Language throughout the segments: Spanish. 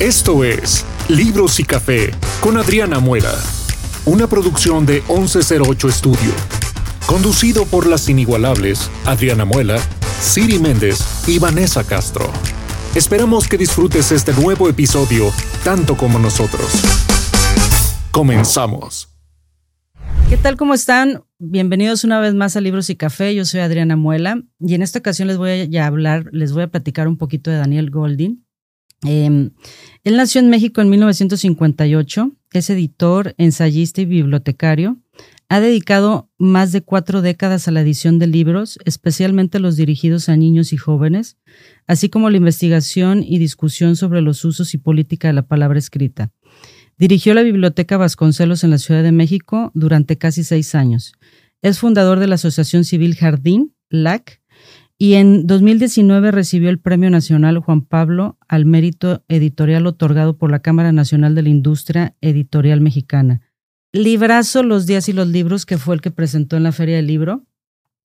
Esto es Libros y Café con Adriana Muela, una producción de 1108 Estudio, conducido por las inigualables Adriana Muela, Siri Méndez y Vanessa Castro. Esperamos que disfrutes este nuevo episodio tanto como nosotros. Comenzamos. ¿Qué tal? ¿Cómo están? Bienvenidos una vez más a Libros y Café. Yo soy Adriana Muela y en esta ocasión les voy a hablar, les voy a platicar un poquito de Daniel Goldin. Em, él nació en México en 1958, es editor, ensayista y bibliotecario. Ha dedicado más de cuatro décadas a la edición de libros, especialmente los dirigidos a niños y jóvenes, así como la investigación y discusión sobre los usos y política de la palabra escrita. Dirigió la Biblioteca Vasconcelos en la Ciudad de México durante casi seis años. Es fundador de la Asociación Civil Jardín, LAC, y en 2019 recibió el Premio Nacional Juan Pablo al Mérito Editorial otorgado por la Cámara Nacional de la Industria Editorial Mexicana. Librazo Los días y los libros, que fue el que presentó en la Feria del Libro.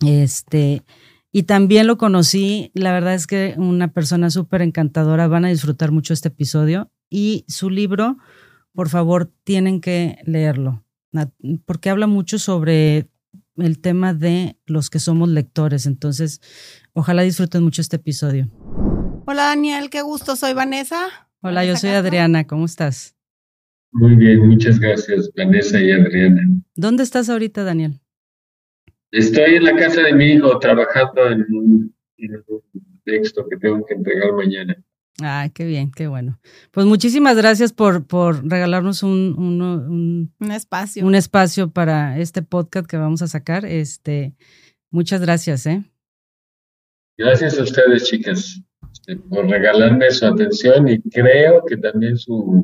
Este, y también lo conocí, la verdad es que una persona súper encantadora, van a disfrutar mucho este episodio. Y su libro, por favor, tienen que leerlo, porque habla mucho sobre el tema de los que somos lectores. Entonces, ojalá disfruten mucho este episodio. Hola Daniel, qué gusto, soy Vanessa. Hola, yo soy Adriana, ¿cómo estás? Muy bien, muchas gracias, Vanessa y Adriana. ¿Dónde estás ahorita, Daniel? Estoy en la casa de mi hijo trabajando en un, en un texto que tengo que entregar mañana. Ah, qué bien, qué bueno. Pues muchísimas gracias por, por regalarnos un, un, un, espacio. Un espacio para este podcast que vamos a sacar. Este, muchas gracias, ¿eh? Gracias a ustedes, chicas, este, por regalarme su atención y creo que también su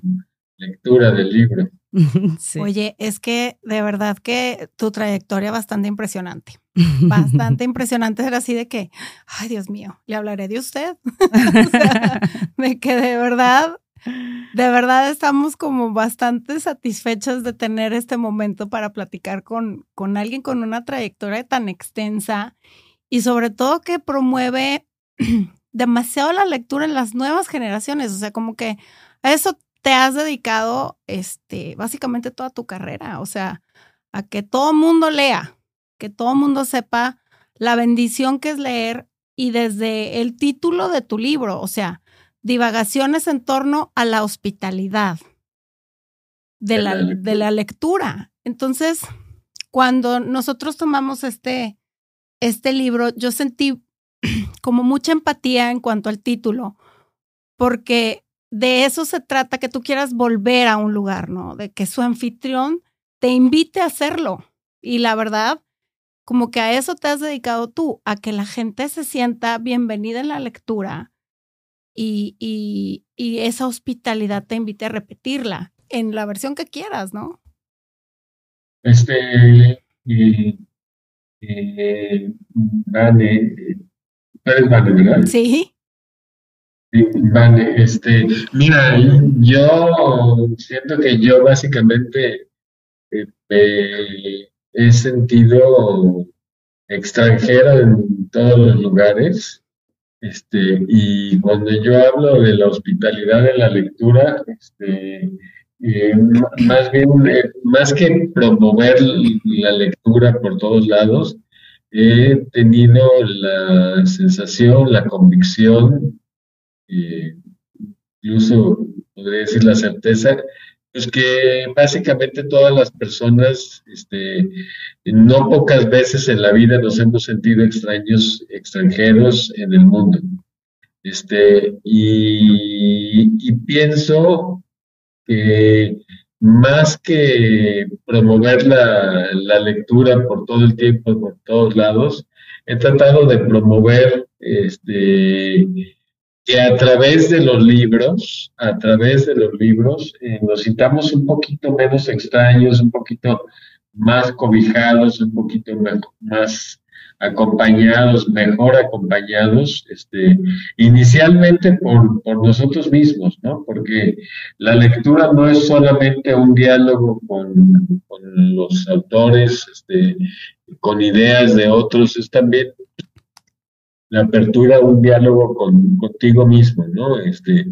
lectura del libro. Oye, es que de verdad que tu trayectoria bastante impresionante. Bastante impresionante. Era así de que, ay Dios mío, le hablaré de usted. de que de verdad, de verdad estamos como bastante satisfechas de tener este momento para platicar con, con alguien con una trayectoria tan extensa y sobre todo que promueve demasiado la lectura en las nuevas generaciones. O sea, como que a eso te has dedicado este, básicamente toda tu carrera, o sea, a que todo mundo lea, que todo mundo sepa la bendición que es leer y desde el título de tu libro, o sea, divagaciones en torno a la hospitalidad de la, de la lectura. Entonces, cuando nosotros tomamos este, este libro, yo sentí como mucha empatía en cuanto al título, porque de eso se trata, que tú quieras volver a un lugar, ¿no? De que su anfitrión te invite a hacerlo. Y la verdad, como que a eso te has dedicado tú, a que la gente se sienta bienvenida en la lectura y, y, y esa hospitalidad te invite a repetirla en la versión que quieras, ¿no? Este, y, y, vale, vale, ¿verdad? Sí. Vale, este, mira, yo siento que yo básicamente eh, he sentido extranjero en todos los lugares, este, y cuando yo hablo de la hospitalidad de la lectura, este, eh, más bien, eh, más que promover la lectura por todos lados, he tenido la sensación, la convicción eh, incluso podría decir la certeza, pues que básicamente todas las personas, este, no pocas veces en la vida nos hemos sentido extraños, extranjeros en el mundo. Este, y, pienso que más que promover la, la, lectura por todo el tiempo, por todos lados, he tratado de promover este, que a través de los libros, a través de los libros, eh, nos sintamos un poquito menos extraños, un poquito más cobijados, un poquito más acompañados, mejor acompañados, este, inicialmente por, por nosotros mismos, ¿no? Porque la lectura no es solamente un diálogo con, con los autores, este, con ideas de otros, es también la apertura a un diálogo con, contigo mismo, ¿no? Este,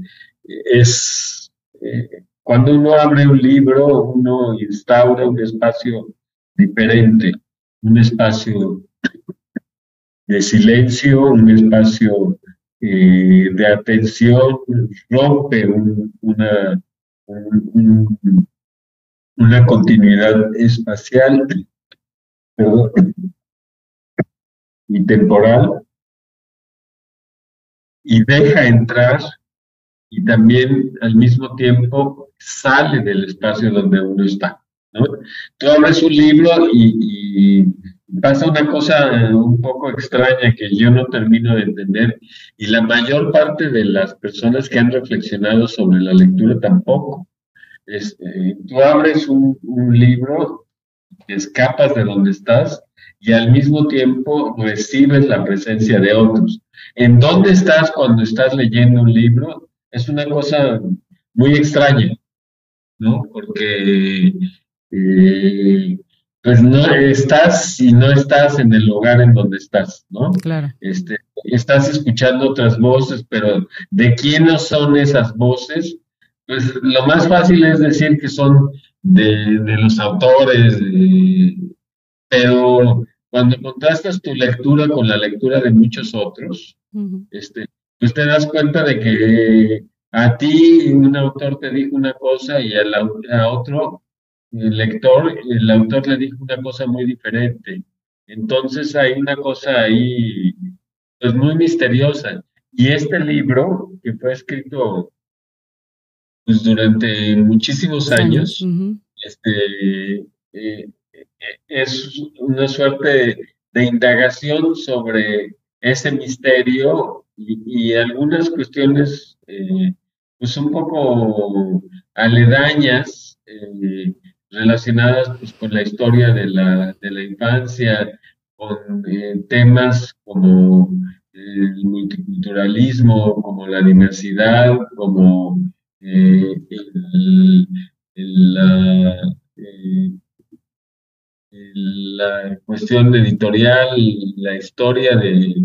es eh, cuando uno abre un libro, uno instaura un espacio diferente, un espacio de silencio, un espacio eh, de atención, rompe una, una continuidad espacial y temporal y deja entrar y también al mismo tiempo sale del espacio donde uno está. ¿no? Tú abres un libro y, pasa una cosa un poco extraña que yo no termino de entender y la mayor parte de las personas que han reflexionado sobre la lectura tampoco. Eh, tú abres un, un libro, escapas de donde estás y al mismo tiempo recibes la presencia de otros. ¿En dónde estás cuando estás leyendo un libro? Es una cosa muy extraña, ¿no? Porque eh, pues no estás y no estás en el lugar en donde estás, ¿no? Claro. Este, estás escuchando otras voces, pero ¿de quiénes son esas voces? Pues lo más fácil es decir que son de, los autores, pero cuando contrastas tu lectura con la lectura de muchos otros, este, pues te das cuenta de que a ti un autor te dijo una cosa y a, otro el lector, el autor le dijo una cosa muy diferente. Entonces hay una cosa ahí, pues muy misteriosa. Y este libro, que fue escrito pues durante muchísimos años, este, eh, es una suerte de, indagación sobre ese misterio y, algunas cuestiones eh, pues un poco aledañas relacionadas pues, con la historia de la, de la infancia, con temas como el multiculturalismo, como la diversidad, como eh, la, eh, la cuestión editorial, la historia de,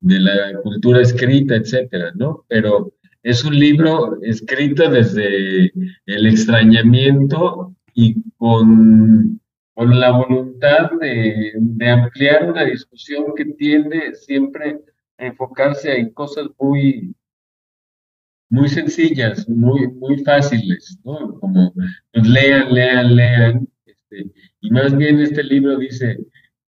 la cultura escrita, etcétera, ¿no? Pero es un libro escrito desde el extrañamiento y con, con la voluntad de, de, ampliar una discusión que tiende siempre a enfocarse en cosas muy, muy sencillas, muy, muy fáciles, ¿no? Como pues, lean, lean, lean. Este, y más bien este libro dice,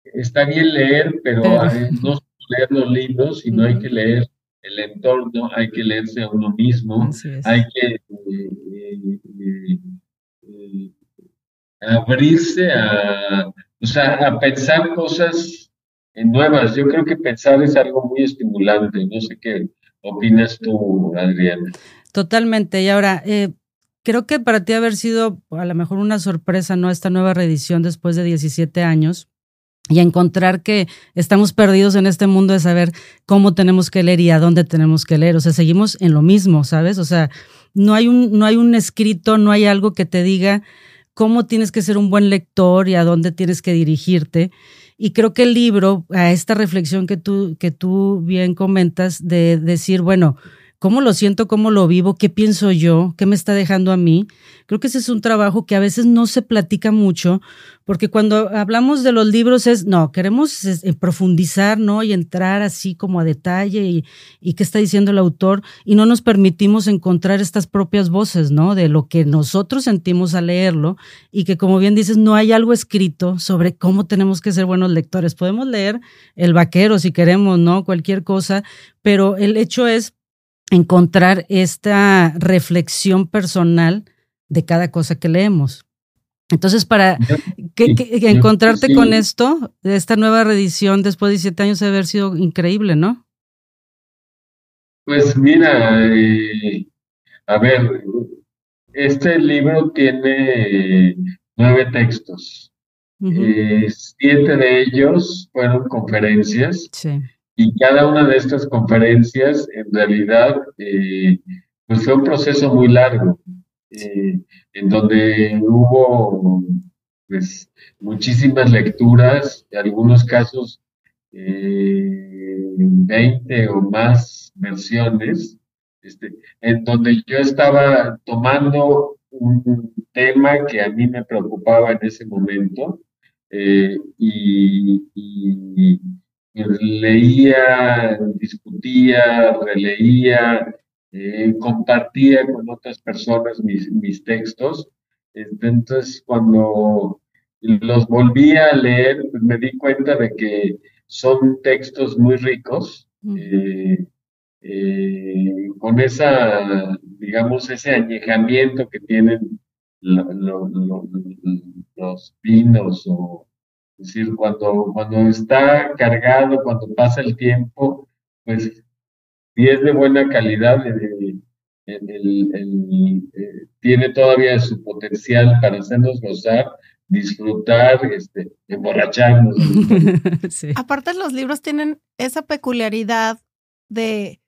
está bien leer, pero no solo leer los libros, sino hay que leer el entorno, hay que leerse a uno mismo, hay que eh, eh, eh, abrirse a, o sea, a pensar cosas nuevas. Yo creo que pensar es algo muy estimulante, no sé qué opinas tú, Adriana? Totalmente. Y ahora, eh, creo que para ti haber sido a lo mejor una sorpresa, ¿no? Esta nueva reedición después de 17 años y encontrar que estamos perdidos en este mundo de saber cómo tenemos que leer y a dónde tenemos que leer. O sea, seguimos en lo mismo, ¿sabes? O sea, no hay un, no hay un escrito, no hay algo que te diga cómo tienes que ser un buen lector y a dónde tienes que dirigirte. Y creo que el libro, a esta reflexión que tú, que tú bien comentas, de decir, bueno, cómo lo siento, cómo lo vivo, qué pienso yo, qué me está dejando a mí. Creo que ese es un trabajo que a veces no se platica mucho, porque cuando hablamos de los libros es, no, queremos eh, profundizar, ¿no? Y entrar así como a detalle y, y qué está diciendo el autor, y no nos permitimos encontrar estas propias voces, ¿no? De lo que nosotros sentimos al leerlo, y que como bien dices, no hay algo escrito sobre cómo tenemos que ser buenos lectores. Podemos leer El Vaquero si queremos, ¿no? Cualquier cosa, pero el hecho es encontrar esta reflexión personal de cada cosa que leemos. Entonces, para encontrarte con esto, esta nueva reedición después de 17 años debe haber sido increíble, ¿no? Pues mira, eh, a ver, este libro tiene nueve textos. Eh, siete de ellos fueron conferencias. Sí. Y cada una de estas conferencias, en realidad, eh, pues fue un proceso muy largo, eh, en donde hubo pues, muchísimas lecturas, en algunos casos eh, 20 o más versiones, este, en donde yo estaba tomando un tema que a mí me preocupaba en ese momento eh, y, leía, discutía, releía, eh, compartía con otras personas mis, mis textos. Entonces, cuando los volví a leer, pues me di cuenta de que son textos muy ricos, eh, eh, con esa, digamos, ese añejamiento que tienen los vinos, o es decir, cuando, cuando está cargado, cuando pasa el tiempo, pues si es de buena calidad, tiene todavía su potencial para hacernos gozar disfrutar, este, emborracharnos. Aparte los libros tienen esa peculiaridad de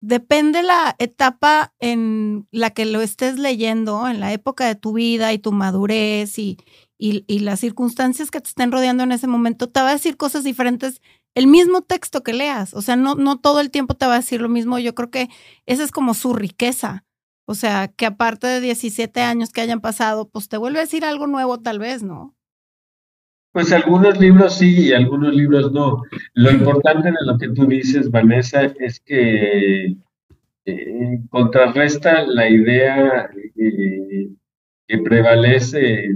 depende la etapa en la que lo estés leyendo, en la época de tu vida y tu madurez y, y, las circunstancias que te estén rodeando en ese momento, te va a decir cosas diferentes el mismo texto que leas. O sea, no, no todo el tiempo te va a decir lo mismo. Yo creo que esa es como su riqueza. O sea, que aparte de 17 años que hayan pasado, pues te vuelve a decir algo nuevo tal vez, ¿no? Pues algunos libros sí y algunos libros no. Lo importante de lo que tú dices, Vanessa, es que eh, contrarresta la idea eh, que prevalece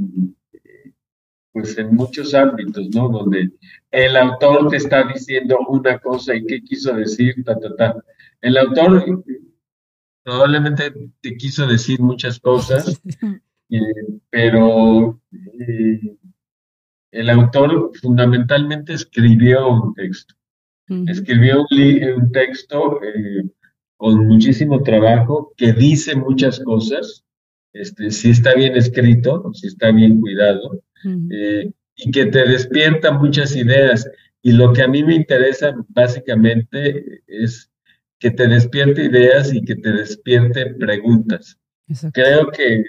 pues en muchos ámbitos, ¿no? Donde el autor te está diciendo una cosa y qué quiso decir, ta, ta, ta. El autor probablemente te quiso decir muchas cosas, eh, pero eh, el autor fundamentalmente escribió un texto. Escribió un, texto eh, con muchísimo trabajo que dice muchas cosas, este, si está bien escrito, si está bien cuidado, y que te despierta muchas ideas. Y lo que a mí me interesa básicamente es que te despierte ideas y que te despierte preguntas. Creo que,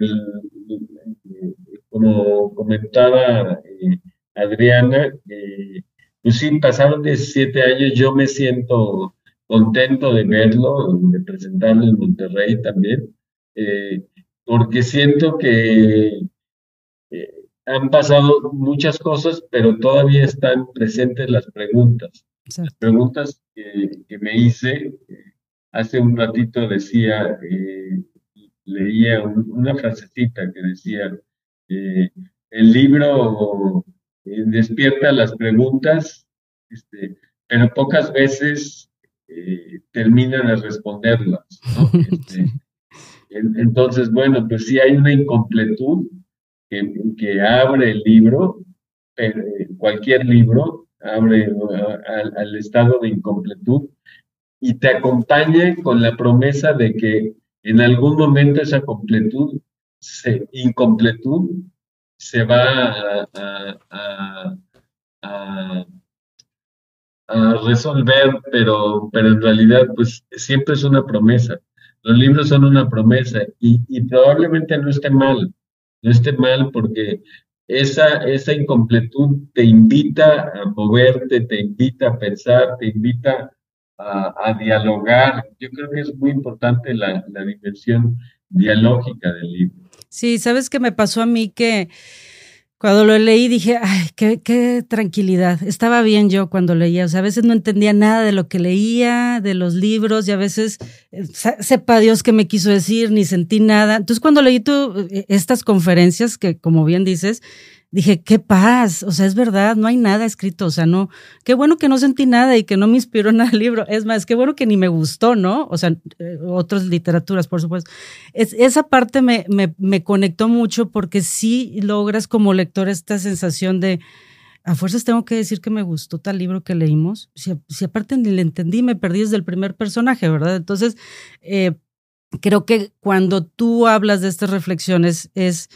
como comentaba eh, Adriana, eh, pues sí, pasaron 17 años, yo me siento contento de verlo, de presentarlo en Monterrey también, eh, porque siento que han pasado muchas cosas, pero todavía están presentes las preguntas. Las preguntas que, me hice, hace un ratito decía, eh, leía una frasecita que decía, eh, el libro eh, despierta las preguntas, este, pero pocas veces termina de responderlas. Este, entonces, bueno, pues sí hay una incompletud que, abre el libro, cualquier libro, abre al, estado de incompletud y te acompañe con la promesa de que en algún momento esa completud, incompletud, se va a, resolver, pero, pero en realidad pues siempre es una promesa. Los libros son una promesa y, y probablemente no esté mal, no esté mal porque esa, esa incompletud te invita a moverte, te invita a pensar, te invita a, dialogar. Yo creo que es muy importante la, la dimensión dialógica del libro. Sí, sabes que me pasó a mí que cuando lo leí dije, ay, qué, qué, tranquilidad. Estaba bien yo cuando leía. O sea, a veces no entendía nada de lo que leía, de los libros, y a veces eh, sepa Dios qué me quiso decir, ni sentí nada. Entonces, cuando leí tú eh, estas conferencias, que como bien dices, dije, qué paz, o sea, es verdad, no hay nada escrito, o sea, no, qué bueno que no sentí nada y que no me inspiró nada el libro, es más, qué bueno que ni me gustó, ¿no? O sea, eh, otras literaturas, por supuesto. Es, esa parte me, me, me conectó mucho porque sí logras como lector esta sensación de, a fuerzas tengo que decir que me gustó tal libro que leímos, si, si aparte ni le entendí, me perdí desde el primer personaje, ¿verdad? Entonces, eh, creo que cuando tú hablas de estas reflexiones es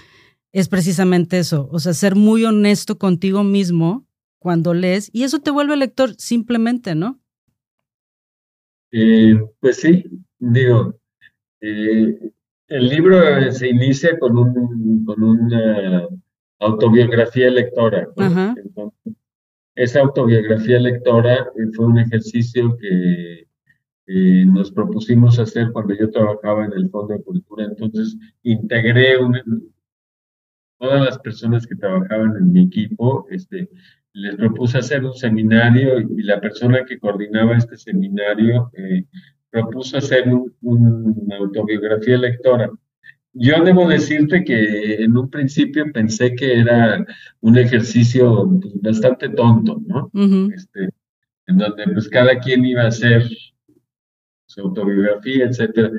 es precisamente eso, o sea, ser muy honesto contigo mismo cuando lees y eso te vuelve lector simplemente, ¿no? Eh, pues sí, digo, eh, el libro se inicia con, un, con una autobiografía lectora. esa autobiografía lectora fue un ejercicio que, eh, nos propusimos hacer cuando yo trabajaba en el Fondo de Cultura. Entonces, integré todas las personas que trabajaban en mi equipo, este, les propuse hacer un seminario y la persona que coordinaba este seminario eh, propuso hacer una autobiografía lectora. Yo debo decirte que en un principio pensé que era un ejercicio bastante tonto, ¿no? este, en donde pues cada quien iba a hacer su autobiografía, etcétera.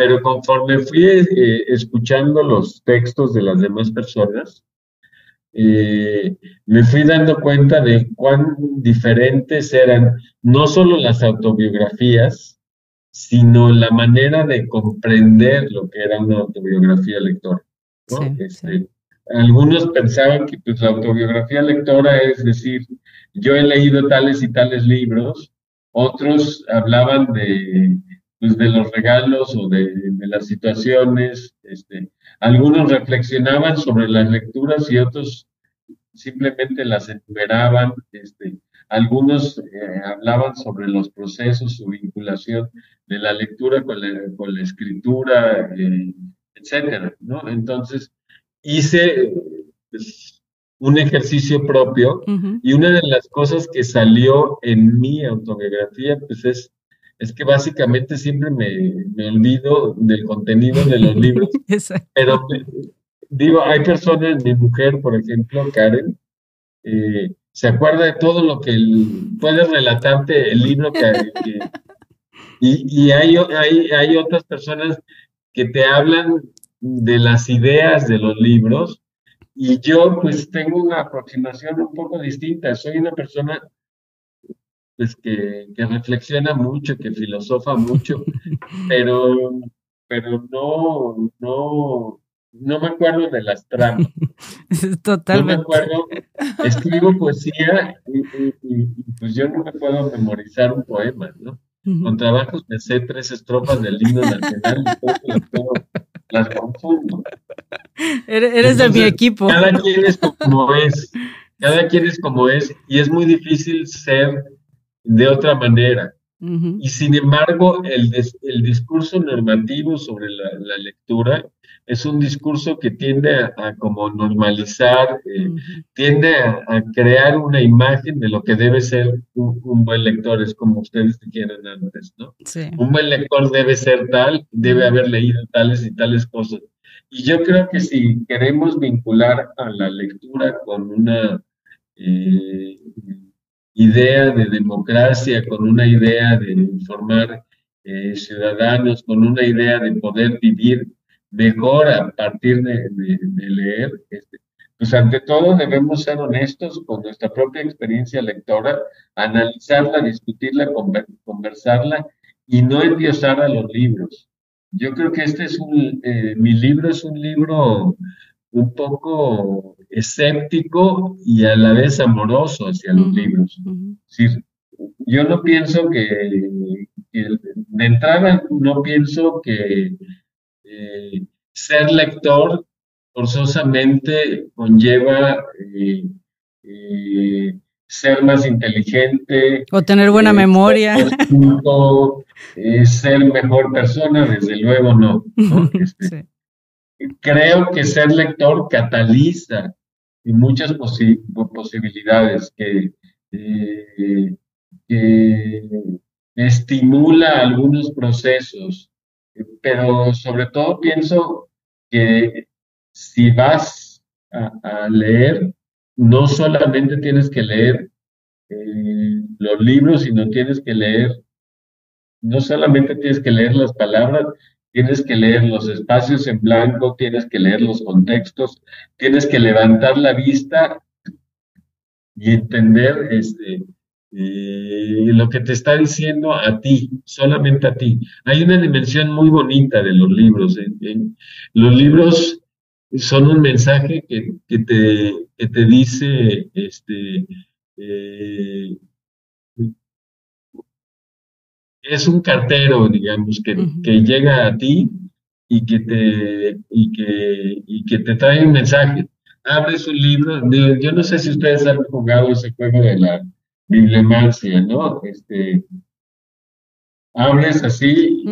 Pero conforme fui eh, escuchando los textos de las demás personas, eh, me fui dando cuenta de cuán diferentes eran no solo las autobiografías, sino la manera de comprender lo que era una autobiografía lectora. Este, algunos pensaban que pues, la autobiografía lectora es decir, yo he leído tales y tales libros, otros hablaban de, pues, de los regalos o de, las situaciones, este, algunos reflexionaban sobre las lecturas y otros simplemente las enumeraban, este, algunos eh, hablaban sobre los procesos, su vinculación de la lectura con la, con la escritura, eh, etcétera, ¿no? Entonces, hice pues, un ejercicio propio y una de las cosas que salió en mi autobiografía, pues es, es que básicamente siempre me, me olvido del contenido de los libros, pero digo, hay personas, mi mujer, por ejemplo, Karen, eh, se acuerda de todo lo que puede relatarte el libro que, y, y hay, hay, hay otras personas que te hablan de las ideas de los libros y yo pues tengo una aproximación un poco distinta. Soy una persona pues que, que reflexiona mucho, que filosofa mucho, pero, pero no, no, no me acuerdo de las tramas. Totalmente. No me acuerdo, escribo poesía y, pues yo no me puedo memorizar un poema, ¿no? Con trabajos me sé tres estrofas del himno nacional y todo, las confundo. Eres de mi equipo. Cada quien es como es, cada quien es como es y es muy difícil ser de otra manera. Y sin embargo, el, el discurso normativo sobre la, lectura es un discurso que tiende a, como normalizar, eh, tiende a, crear una imagen de lo que debe ser un, buen lector, es como ustedes dijeron antes, ¿no? Un buen lector debe ser tal, debe haber leído tales y tales cosas. Y yo creo que si queremos vincular a la lectura con una... Eh, idea de democracia, con una idea de formar eh, ciudadanos, con una idea de poder vivir mejor a partir de, leer. Este, pues ante todo debemos ser honestos con nuestra propia experiencia lectora, analizarla, discutirla, conversarla y no endiosar a los libros. Yo creo que este es un, eh, mi libro es un libro un poco escéptico y a la vez amoroso hacia los libros. yo no pienso que, de entrada, no pienso que eh, ser lector forzosamente conlleva eh, eh, ser más inteligente. O tener buena memoria. ser mejor persona, desde luego no. Este, creo que ser lector cataliza muchas posibilidades que, eh, que estimula algunos procesos, pero sobre todo pienso que si vas a, leer, no solamente tienes que leer eh, los libros, sino tienes que leer, no solamente tienes que leer las palabras, tienes que leer los espacios en blanco, tienes que leer los contextos, tienes que levantar la vista y entender este, eh, lo que te está diciendo a ti, solamente a ti. Hay una dimensión muy bonita de los libros. los libros son un mensaje que, te, dice este, eh, es un cartero, digamos, que, que llega a ti y que te y que y que te trae un mensaje. Abres un libro, yo no sé si ustedes han jugado ese juego de la bibliomancia, ¿no? Este abres así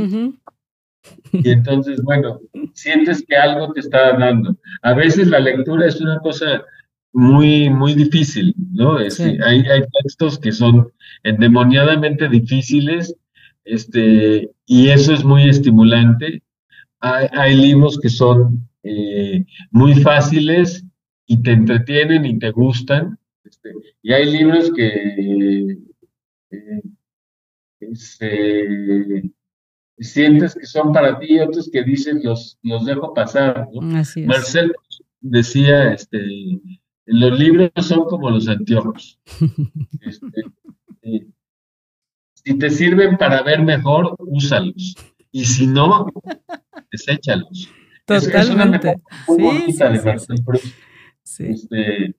y entonces, bueno, sientes que algo te está dando. A veces la lectura es una cosa muy, muy difícil, ¿no? hay, hay textos que son endemoniadamente difíciles, este, y eso es muy estimulante. Hay, hay libros que son eh, muy fáciles y te entretienen y te gustan, este, y hay libros que eh, este, sientes que son para ti y otros que dicen los, los dejo pasar. ¿no? Marcel decía, este, los libros son como los anteojos. Este, eh, si te sirven para ver mejor, úsalos. Y si no, deséchalos. Totalmente. Es, muy bonita de Marcel Este,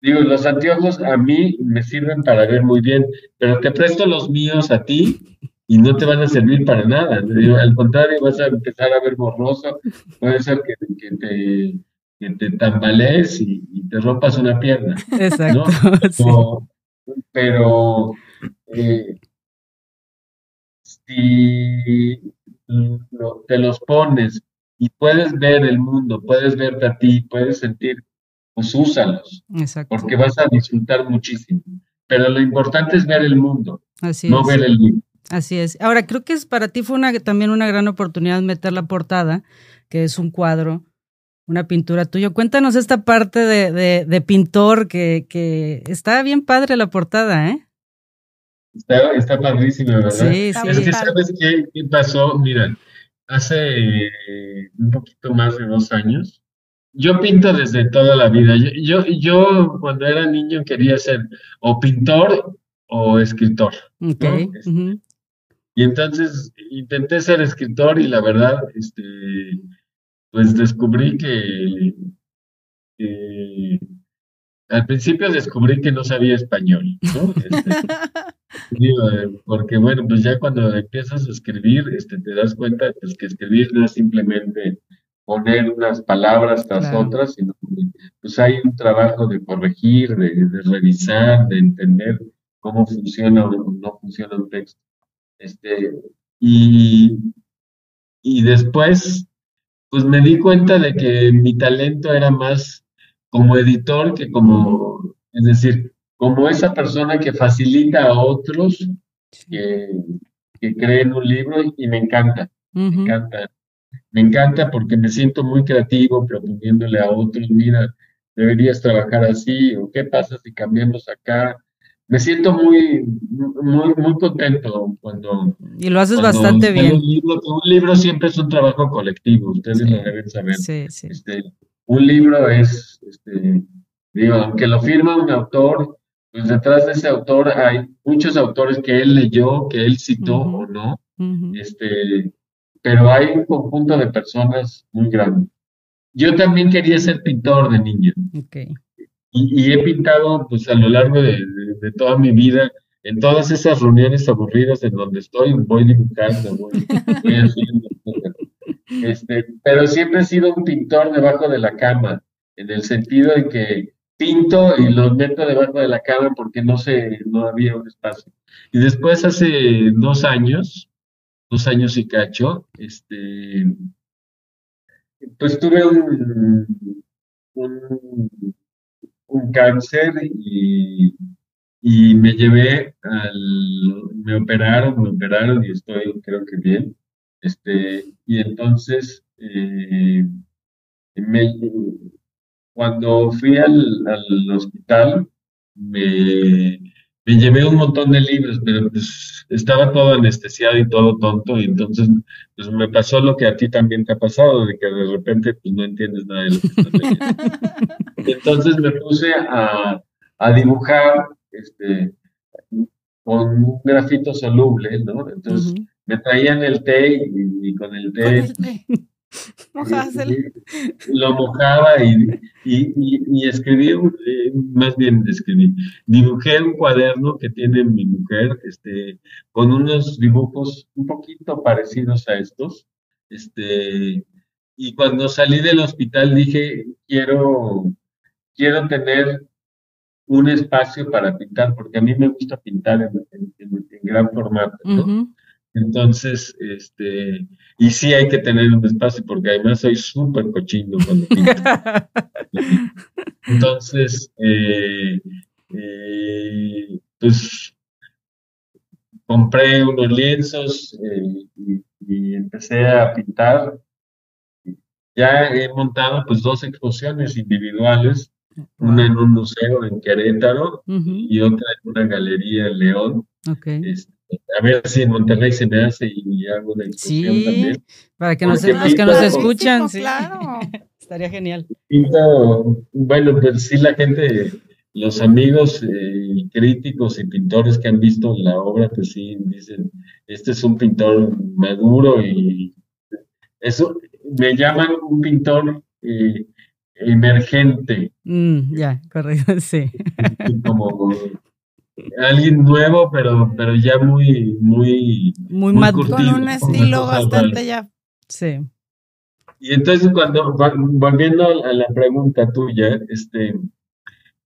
digo, los anteojos a mí me sirven para ver muy bien, pero te presto los míos a ti y no te van a servir para nada. Al contrario, vas a empezar a ver borroso, puede ser que, te, que te tambalees y, te rompas una pierna. Exacto. Pero, eh, si te los pones y puedes ver el mundo, puedes verte a ti, puedes sentir, pues úsalos, Exacto. porque vas a disfrutar muchísimo. Pero lo importante es ver el mundo, no ver el libro. Así es. Ahora, creo que es, para ti fue una, también una gran oportunidad meter la portada, que es un cuadro, una pintura tuya. Cuéntanos esta parte de, de, pintor que, que está bien padre la portada, ¿eh? Está, está padrísima, ¿verdad? Sí, sí. Es que, ¿sabes qué, qué pasó? Mira, hace un poquito más de dos años, yo pinto desde toda la vida. Yo, yo, yo cuando era niño quería ser o pintor o escritor. Okay. Y entonces intenté ser escritor y la verdad, este, pues descubrí que, al principio descubrí que no sabía español, ¿no? Este, porque bueno, pues ya cuando empiezas a escribir, este, te das cuenta pues, que escribir no es simplemente poner unas palabras tras otras, sino que pues hay un trabajo de corregir, de, de revisar, de entender cómo funciona o no funciona un texto. Este, y, y después, pues me di cuenta de que mi talento era más como editor que como, es decir, como esa persona que facilita a otros que, que creen un libro y me encanta, me encanta. Me encanta porque me siento muy creativo proponiéndole a otros, mira, deberías trabajar así, o qué pasa si cambiamos acá, me siento muy, muy, muy contento cuando... Y lo haces bastante bien. Un libro, un libro, siempre es un trabajo colectivo, ustedes lo deben saber. Sí, sí. Este, un libro es, este, digo, aunque lo firma un autor, pues detrás de ese autor hay muchos autores que él leyó, que él citó o no, este, pero hay un conjunto de personas muy grande. Yo también quería ser pintor de niño. Okay. Y, he pintado pues a lo largo de, toda mi vida, en todas esas reuniones aburridas en donde estoy, voy dibujando, voy, haciendo. Este, pero siempre he sido un pintor debajo de la cama, en el sentido de que pinto y los meto debajo de la cama porque no sé, no había un espacio. Y después hace dos años, dos años y cacho, este, pues tuve un, un un cáncer y, y me llevé al, me operaron, me operaron y estoy creo que bien. Este, y entonces, eh, me, cuando fui al, al hospital, me, me llevé un montón de libros, pero pues estaba todo anestesiado y todo tonto, y entonces pues me pasó lo que a ti también te ha pasado, de que de repente pues no entiendes nada de lo que estás leyendo. entonces me puse a, a dibujar este, con un grafito soluble, ¿no? Entonces me traían el té y, con el té... Lo mojaba y, y, escribí, eh, más bien escribí, dibujé un cuaderno que tiene mi mujer, este, con unos dibujos un poquito parecidos a estos, este, y cuando salí del hospital dije, quiero, quiero tener un espacio para pintar, porque a mí me gusta pintar en, gran formato, ¿no? Entonces, este, y sí hay que tener un espacio porque además soy súper cochino cuando pinto. Entonces, eh, eh, pues compré unos lienzos eh, y, y, empecé a pintar. Ya he montado pues dos exposiciones individuales, una en un museo en Querétaro y otra en una galería en León. Okay. Este, a ver si en Monterrey se me hace y hago una exposición sí, también. Para que nos, los que nos escuchan, sí. Claro. Estaría genial. Pinto, bueno, pues sí, la gente, los amigos eh, críticos y pintores que han visto la obra, pues sí, dicen, este es un pintor maduro y eso, me llaman un pintor eh, emergente. Mm, ya, correcto, sí. Como alguien nuevo, pero, pero ya muy, muy, muy, muy Con un estilo bastante ya. Sí. Y entonces cuando, volviendo a la pregunta tuya, este,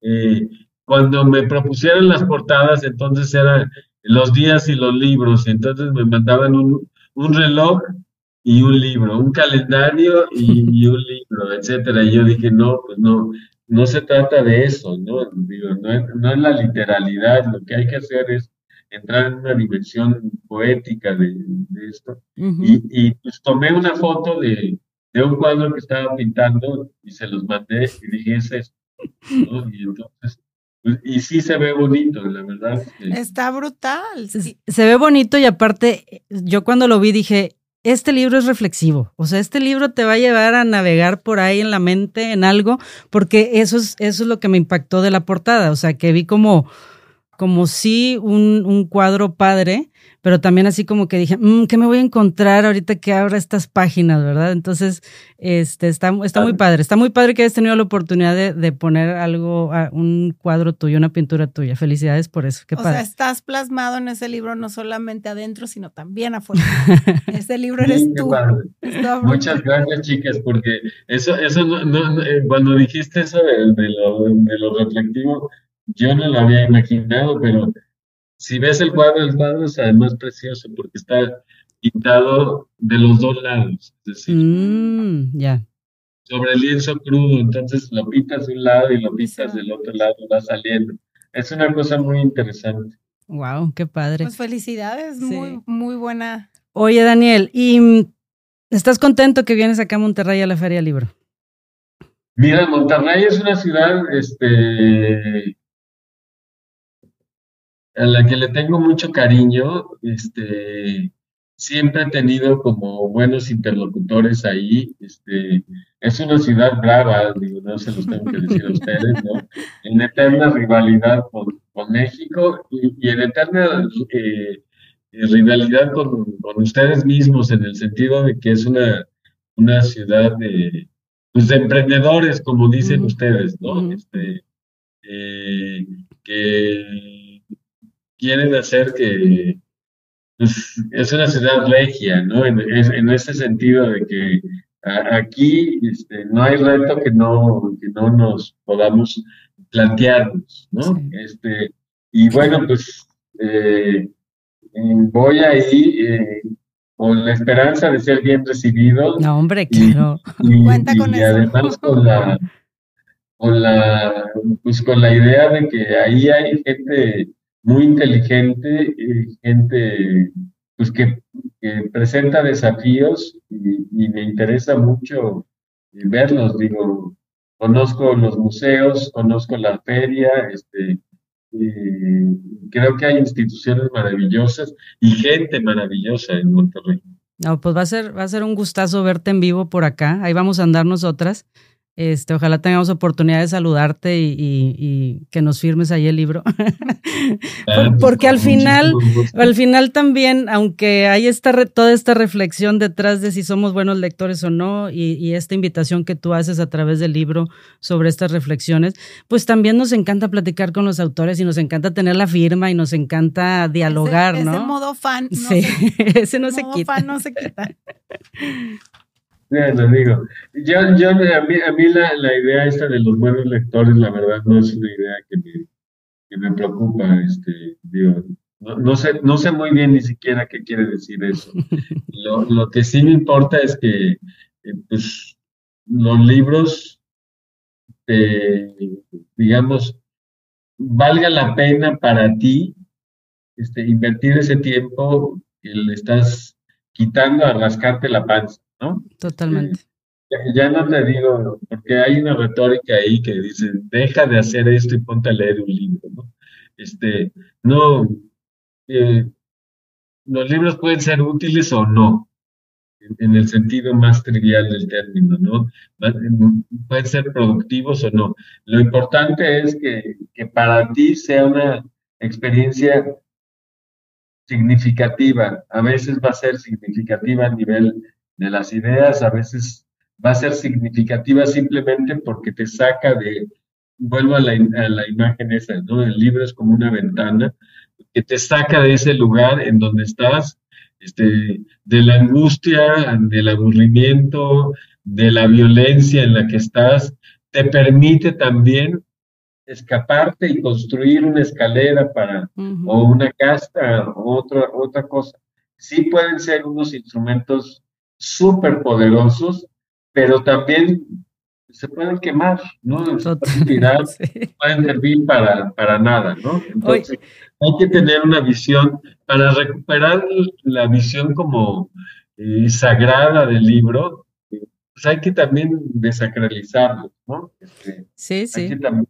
eh, cuando me propusieron las portadas, entonces eran los días y los libros, entonces me mandaban un, un reloj y un libro, un calendario y, y, un libro, etcétera. Y yo dije, no, pues no, no se trata de eso, ¿no? Digo, no, es, no es la literalidad, lo que hay que hacer es entrar en una dimensión poética de, de esto. Uh -huh. y, y, pues tomé una foto de, de, un cuadro que estaba pintando y se los mandé y dije, es esto, ¿no? Y entonces... Pues, y sí se ve bonito, la verdad. Está brutal. Sí. Se ve bonito y aparte, yo cuando lo vi dije, este libro es reflexivo, o sea, este libro te va a llevar a navegar por ahí en la mente, en algo, porque eso es, eso es lo que me impactó de la portada, o sea, que vi como, como sí un, un cuadro padre, pero también así como que dije, mmm, ¿qué me voy a encontrar ahorita que abra estas páginas, verdad? Entonces, este, está, está muy padre, está muy padre que hayas tenido la oportunidad de, de poner algo, un cuadro tuyo, una pintura tuya. Felicidades por eso, qué o padre. sea, estás plasmado en ese libro no solamente adentro, sino también afuera. ese libro eres Sí, tú. Muchas gracias, chicas, porque eso, eso no, no- no, eh, cuando dijiste eso de, de lo, de lo reflectivo, yo no lo había imaginado, pero si ves el cuadro, el cuadro es además precioso porque está pintado de los dos lados, es decir, Mm, ya. sobre el lienzo crudo, entonces lo pintas de un lado y lo pintas del otro lado, va saliendo. Es una cosa muy interesante. Wow, qué padre. Pues felicidades, Sí. muy, muy buena. Oye, Daniel, ¿y mm, estás contento que vienes acá a Monterrey a la Feria Libro? Mira, Monterrey es una ciudad, este, a la que le tengo mucho cariño, este, siempre he tenido como buenos interlocutores ahí, este, es una ciudad brava, digo, no se los tengo que decir a ustedes, ¿no? En eterna rivalidad con, con México y, y en eterna eh, rivalidad con, con ustedes mismos, en el sentido de que es una, una ciudad de, pues, de emprendedores, como dicen ustedes, ¿no? Este, eh, que quieren hacer que pues, es una ciudad regia, ¿no? En, es- en ese sentido de que a- aquí este, no hay reto que no, que no nos podamos plantearnos, ¿no? Sí. Este, y bueno, pues eh, mm, voy ahí eh, con la esperanza de ser bien recibido No, hombre, Y- claro. y, Cuenta con y eso. además con la, con la, pues con la idea de que ahí hay gente muy inteligente, gente pues que, que presenta desafíos y, y me interesa mucho eh, verlos, digo, conozco los museos, conozco la feria, este, creo que hay instituciones maravillosas y gente maravillosa en Monterrey. No, pues va a ser, va a ser un gustazo verte en vivo por acá. Ahí vamos a andar nosotras. Este, ojalá tengamos oportunidad de saludarte y, y- y que nos firmes ahí el libro. Por- porque al final, al final también, aunque hay esta re- toda esta reflexión detrás de si somos buenos lectores o no, y, y esta invitación que tú haces a través del libro sobre estas reflexiones, pues también nos encanta platicar con los autores y nos encanta tener la firma y nos encanta dialogar, ese, ¿no? Ese modo fan no sí, se, ese no se modo quita. fan no se quita. Digo, yo, yo, a mí, a mí la, la idea esta de los buenos lectores, la verdad, no es una idea que me, que me preocupa, este, digo, No, sé, no sé muy bien ni siquiera qué quiere decir eso. Lo, que sí me importa es que eh, pues, los libros, eh, digamos, valga la pena para ti este, invertir ese tiempo que le estás quitando a rascarte la panza, ¿no? Totalmente. Ya, no te digo, porque hay una retórica ahí que dice, deja de hacer esto y ponte a leer un libro, ¿no? Este, no, eh, los libros pueden ser útiles o no, en, el sentido más trivial del término, ¿no? Pueden ser productivos o no. Lo importante es que, que para ti sea una experiencia significativa. A veces va a ser significativa a nivel de las ideas, a veces va a ser significativa simplemente porque te saca de, vuelvo a la, a la imagen esa, ¿no? El libro es como una ventana que te saca de ese lugar en donde estás, este, de la angustia, del aburrimiento, de la violencia en la que estás, te permite también escaparte y construir una escalera para, o una casta, o otra, otra cosa. Sí pueden ser unos instrumentos súper poderosos, pero también se pueden quemar, ¿no? Se pueden tirar, pueden servir para, para nada, ¿no? Entonces, hay que tener una visión, para recuperar la visión como eh, sagrada del libro, pues hay que también desacralizarlo, ¿no? Este, sí, sí. Hay que también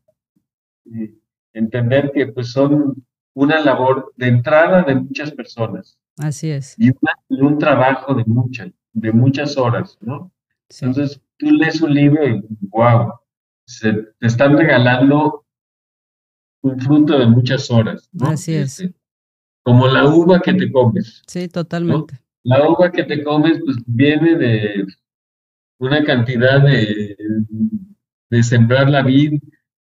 eh, entender que pues son una labor de entrada de muchas personas. Así es. Y, un trabajo de muchas, de muchas horas, ¿no? Entonces, tú lees un libro y wow, se, te están regalando un fruto de muchas horas. ¿no? Así es. Este, como la uva que te comes. Sí, totalmente. La uva que te comes, pues viene de una cantidad de, de sembrar la vid,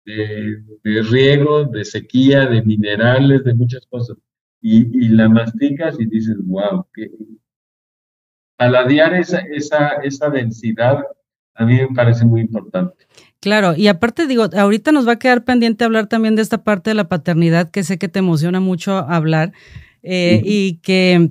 de, riego, de sequía, de minerales, de muchas cosas. Y, y la masticas y dices, wow, que paladear esa, esa, esa densidad a mí me parece muy importante. Claro, y aparte digo, ahorita nos va a quedar pendiente hablar también de esta parte de la paternidad que sé que te emociona mucho hablar eh, y que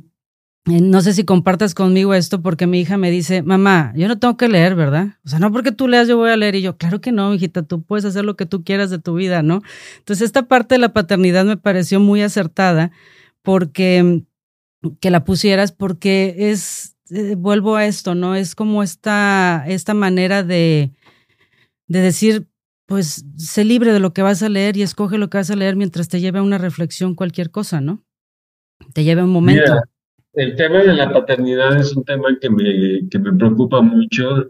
eh, no sé si compartas conmigo esto porque mi hija me dice, mamá, yo no tengo que leer, ¿verdad? O sea, no porque tú leas yo voy a leer y yo, claro que no, hijita, tú puedes hacer lo que tú quieras de tu vida, ¿no? Entonces esta parte de la paternidad me pareció muy acertada porque que la pusieras porque es, eh, vuelvo a esto, ¿no? Es como esta, esta manera de de decir, pues sé libre de lo que vas a leer y escoge lo que vas a leer mientras te lleve a una reflexión cualquier cosa, ¿no? Te lleve a un momento. el tema de la paternidad es un tema que me, que me preocupa mucho.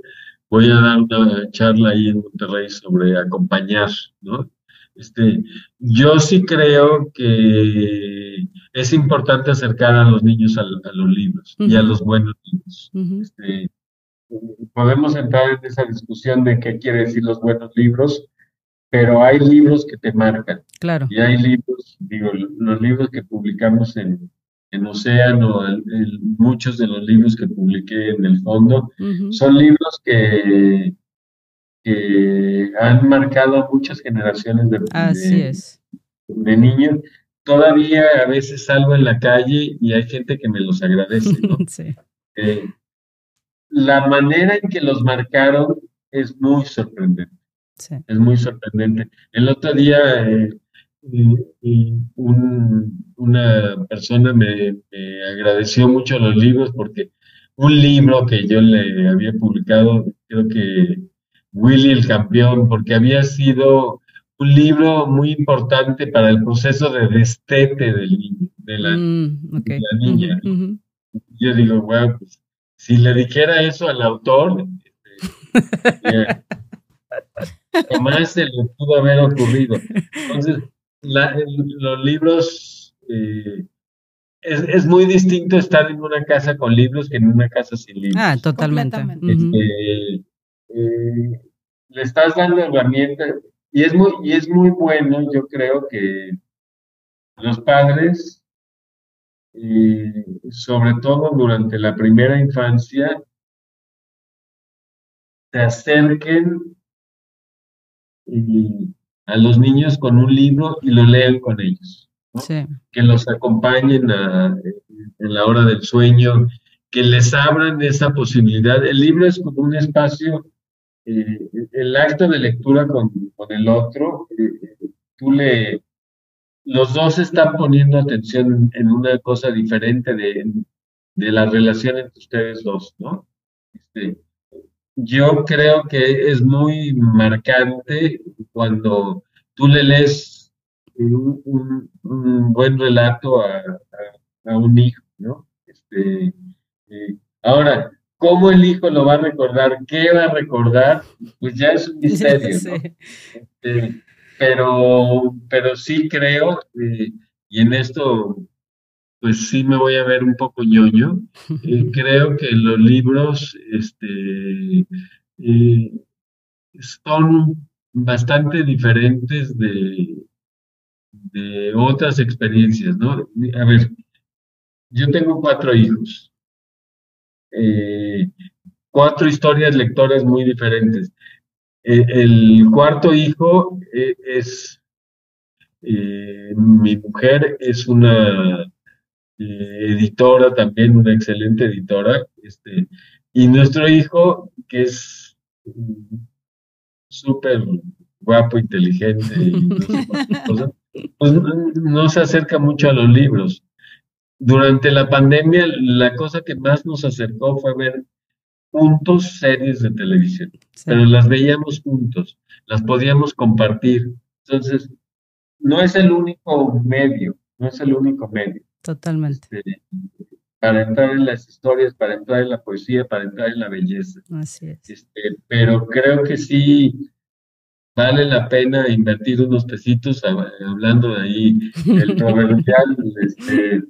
Voy a dar una charla ahí en Monterrey sobre acompañar, ¿no? Este, yo sí creo que es importante acercar a los niños a, los libros y a los buenos libros. este, podemos entrar en esa discusión de qué quiere decir los buenos libros, pero hay libros que te marcan. Claro. Y hay libros, digo, los libros que publicamos en, en Océano, muchos de los libros que publiqué en el fondo, son libros que, han marcado a muchas generaciones de, de, niños. Todavía a veces salgo en la calle y hay gente que me los agradece, ¿no? sí. Eh, la manera en que los marcaron es muy sorprendente. Es muy sorprendente. El otro día eh, una persona me, agradeció mucho los libros porque un libro que yo le había publicado, creo que Willy el Campeón, porque había sido un libro muy importante para el proceso de destete del niño, de la, mm, niña. Yo digo, wow, pues si le dijera eso al autor, este, jamás se le pudo haber ocurrido. Entonces, los libros, eh, es, muy distinto estar en una casa con libros que en una casa sin libros. Ah, totalmente. Este, eh, le estás dando herramientas y es muy, y es muy bueno, yo creo que los padres y sobre todo durante la primera infancia, se acerquen a los niños con un libro y lo lean con ellos. que los acompañen en la hora del sueño, que les abran esa posibilidad. El libro es como un espacio, eh, el acto de lectura con, el otro, eh, tú le, los dos están poniendo atención en una cosa diferente de, de la relación entre ustedes dos, ¿no? Este, yo creo que es muy marcante cuando tú le lees un, buen relato a, un hijo, ¿no? Este, eh, ahora, ¿cómo el hijo lo va a recordar? ¿Qué va a recordar? Pues ya es un misterio, ¿no? Este, pero, pero sí creo, eh, y en esto pues sí me voy a ver un poco ñoño. Eh, creo que los libros este, eh, son bastante diferentes de, de otras experiencias, ¿no? A ver, yo tengo cuatro hijos, eh, cuatro historias lectoras muy diferentes. el cuarto hijo es, mi mujer es una eh, editora también, una excelente editora, este, y nuestro hijo, que es súper guapo, inteligente, y pues no se acerca mucho a los libros. Durante la pandemia, la cosa que más nos acercó fue ver juntos series de televisión, pero las veíamos juntos, las podíamos compartir. Entonces, no es el único medio, no es el único medio. Totalmente. Este, para entrar en las historias, para entrar en la poesía, para entrar en la belleza. Así es. Este, pero creo que sí vale la pena invertir unos pesitos, hablando de ahí, el proverbial, este,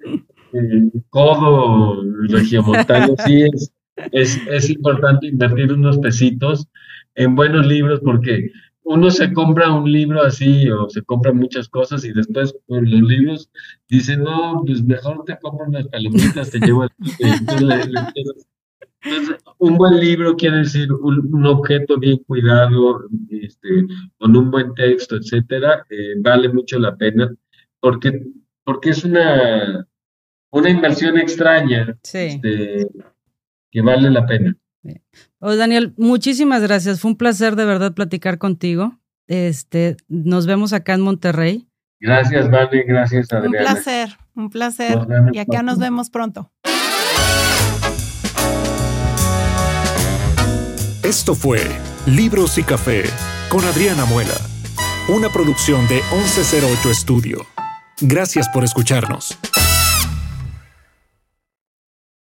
codo regiomontano, sí es, es, es importante invertir unos pesitos en buenos libros porque uno se compra un libro así o se compra muchas cosas y después por los libros dicen, no, pues mejor te compro unas palomitas, te llevo al... Entonces, un buen libro quiere decir un, objeto bien cuidado, este, con un buen texto, etcétera, eh, vale mucho la pena porque, porque es una, una inversión extraña este, que vale la pena. Oh, Daniel, muchísimas gracias. Fue un placer de verdad platicar contigo. Este, nos vemos acá en Monterrey. Gracias, Vale, gracias, Adriana. Un placer, un placer. Y acá nos vemos pronto. Esto fue Libros y Café con Adriana Muela, una producción de 1108 Estudio. Gracias por escucharnos.